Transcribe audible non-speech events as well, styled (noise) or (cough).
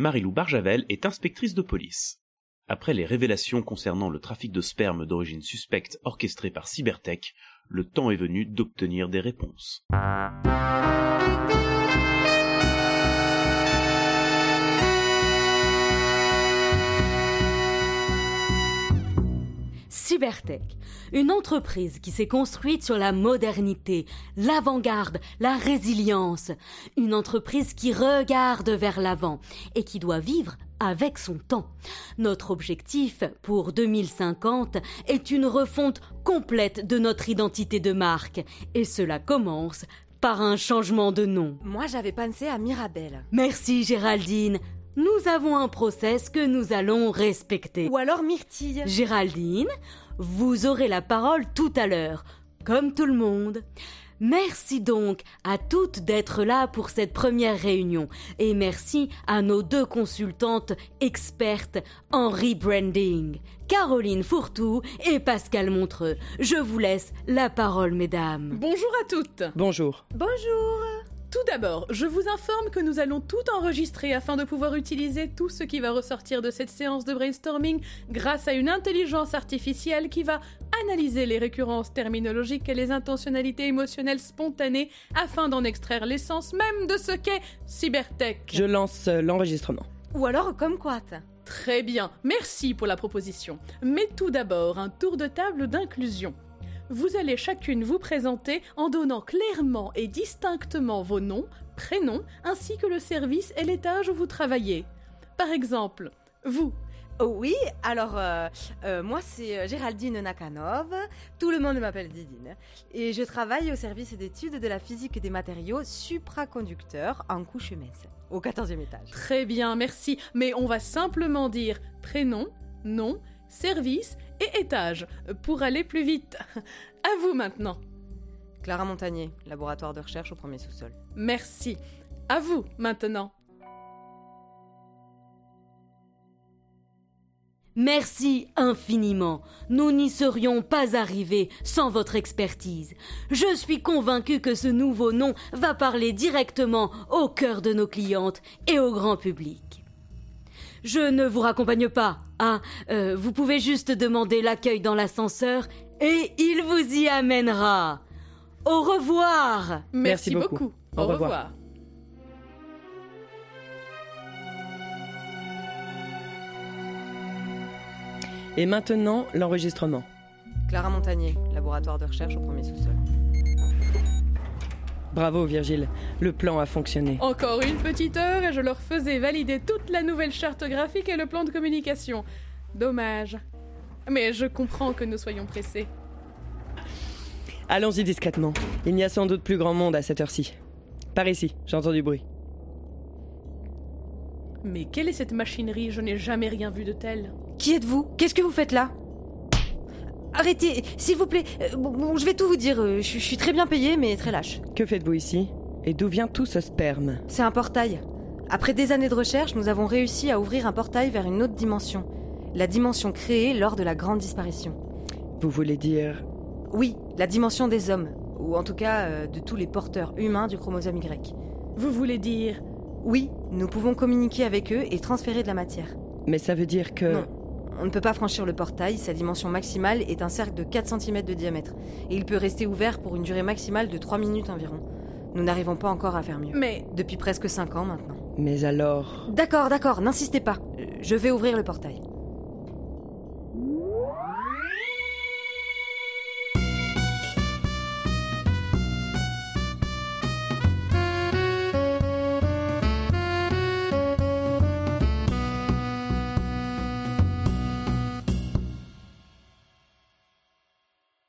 Marilou Barjavel est inspectrice de police. Après les révélations concernant le trafic de sperme d'origine suspecte orchestré par Cybertech, le temps est venu d'obtenir des réponses. Cybertech, une entreprise qui s'est construite sur la modernité, l'avant-garde, la résilience, une entreprise qui regarde vers l'avant et qui doit vivre avec son temps. Notre objectif pour 2050 est une refonte complète de notre identité de marque et cela commence par un changement de nom. Moi, j'avais pensé à Mirabelle. Merci Géraldine. Nous avons un process que nous allons respecter. Ou alors Myrtille. Géraldine, vous aurez la parole tout à l'heure, comme tout le monde. Merci donc à toutes d'être là pour cette première réunion et merci à nos deux consultantes expertes en rebranding, Caroline Fourtou et Pascal Montreux. Je vous laisse la parole, mesdames. Bonjour à toutes. Bonjour. Bonjour. Tout d'abord, je vous informe que nous allons tout enregistrer afin de pouvoir utiliser tout ce qui va ressortir de cette séance de brainstorming grâce à une intelligence artificielle qui va analyser les récurrences terminologiques et les intentionnalités émotionnelles spontanées afin d'en extraire l'essence même de ce qu'est cybertech. Je lance euh, l'enregistrement. Ou alors comme quoi Très bien, merci pour la proposition. Mais tout d'abord, un tour de table d'inclusion. Vous allez chacune vous présenter en donnant clairement et distinctement vos noms, prénoms, ainsi que le service et l'étage où vous travaillez. Par exemple, vous, Oh oui, alors euh, euh, moi c'est euh, Géraldine Nakanov, tout le monde m'appelle Didine, et je travaille au service d'études de la physique des matériaux supraconducteurs en couche mince, au 14e étage. Très bien, merci, mais on va simplement dire prénom, nom, service et étage pour aller plus vite. (laughs) À vous maintenant. Clara Montagnier, laboratoire de recherche au premier sous-sol. Merci. À vous maintenant. Merci infiniment. Nous n'y serions pas arrivés sans votre expertise. Je suis convaincue que ce nouveau nom va parler directement au cœur de nos clientes et au grand public. Je ne vous raccompagne pas. Ah, euh, vous pouvez juste demander l'accueil dans l'ascenseur et il vous y amènera. Au revoir. Merci, Merci beaucoup. beaucoup. Au Au revoir. revoir. Et maintenant, l'enregistrement. Clara Montagnier, laboratoire de recherche au premier sous-sol. Bravo Virgile, le plan a fonctionné. Encore une petite heure et je leur faisais valider toute la nouvelle charte graphique et le plan de communication. Dommage. Mais je comprends que nous soyons pressés. Allons-y discrètement. Il n'y a sans doute plus grand monde à cette heure-ci. Par ici, j'entends du bruit. Mais quelle est cette machinerie? Je n'ai jamais rien vu de tel. Qui êtes-vous? Qu'est-ce que vous faites là? Arrêtez, s'il vous plaît. Euh, bon, bon, je vais tout vous dire. euh, Je je suis très bien payée, mais très lâche. Que faites-vous ici? Et d'où vient tout ce sperme? C'est un portail. Après des années de recherche, nous avons réussi à ouvrir un portail vers une autre dimension. La dimension créée lors de la grande disparition. Vous voulez dire... Oui, la dimension des hommes. Ou en tout cas, euh, de tous les porteurs humains du chromosome Y. Vous voulez dire? Oui, nous pouvons communiquer avec eux et transférer de la matière. Mais ça veut dire que... Non. On ne peut pas franchir le portail, sa dimension maximale est un cercle de 4 cm de diamètre, et il peut rester ouvert pour une durée maximale de 3 minutes environ. Nous n'arrivons pas encore à faire mieux. Mais Depuis presque 5 ans maintenant. Mais alors... D'accord, d'accord, n'insistez pas. Je vais ouvrir le portail.